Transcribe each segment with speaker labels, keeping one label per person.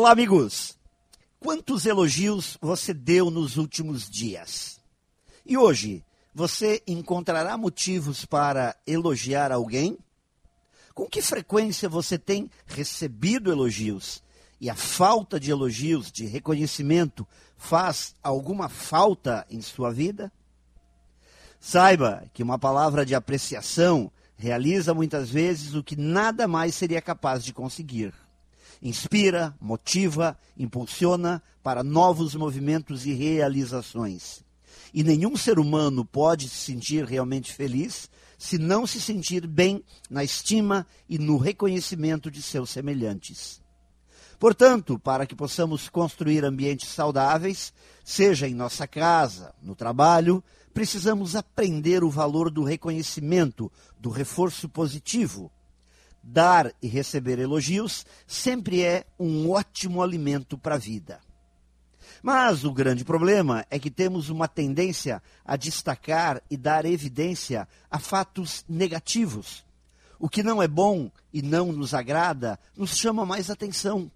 Speaker 1: Olá, amigos! Quantos elogios você deu nos últimos dias? E hoje, você encontrará motivos para elogiar alguém? Com que frequência você tem recebido elogios? E a falta de elogios, de reconhecimento, faz alguma falta em sua vida? Saiba que uma palavra de apreciação realiza muitas vezes o que nada mais seria capaz de conseguir inspira, motiva, impulsiona para novos movimentos e realizações. E nenhum ser humano pode se sentir realmente feliz se não se sentir bem na estima e no reconhecimento de seus semelhantes. Portanto, para que possamos construir ambientes saudáveis, seja em nossa casa, no trabalho, precisamos aprender o valor do reconhecimento, do reforço positivo, dar e receber elogios sempre é um ótimo alimento para a vida. Mas o grande problema é que temos uma tendência a destacar e dar evidência a fatos negativos. O que não é bom e não nos agrada nos chama mais atenção.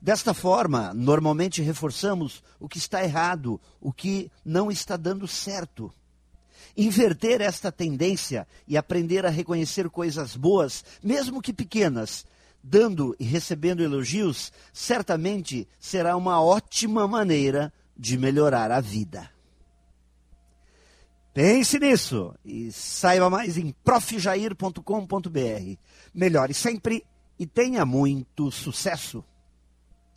Speaker 1: Desta forma, normalmente reforçamos o que está errado, o que não está dando certo. Inverter esta tendência e aprender a reconhecer coisas boas, mesmo que pequenas, dando e recebendo elogios, certamente será uma ótima maneira de melhorar a vida. Pense nisso e saiba mais em profjair.com.br. Melhore sempre e tenha muito sucesso!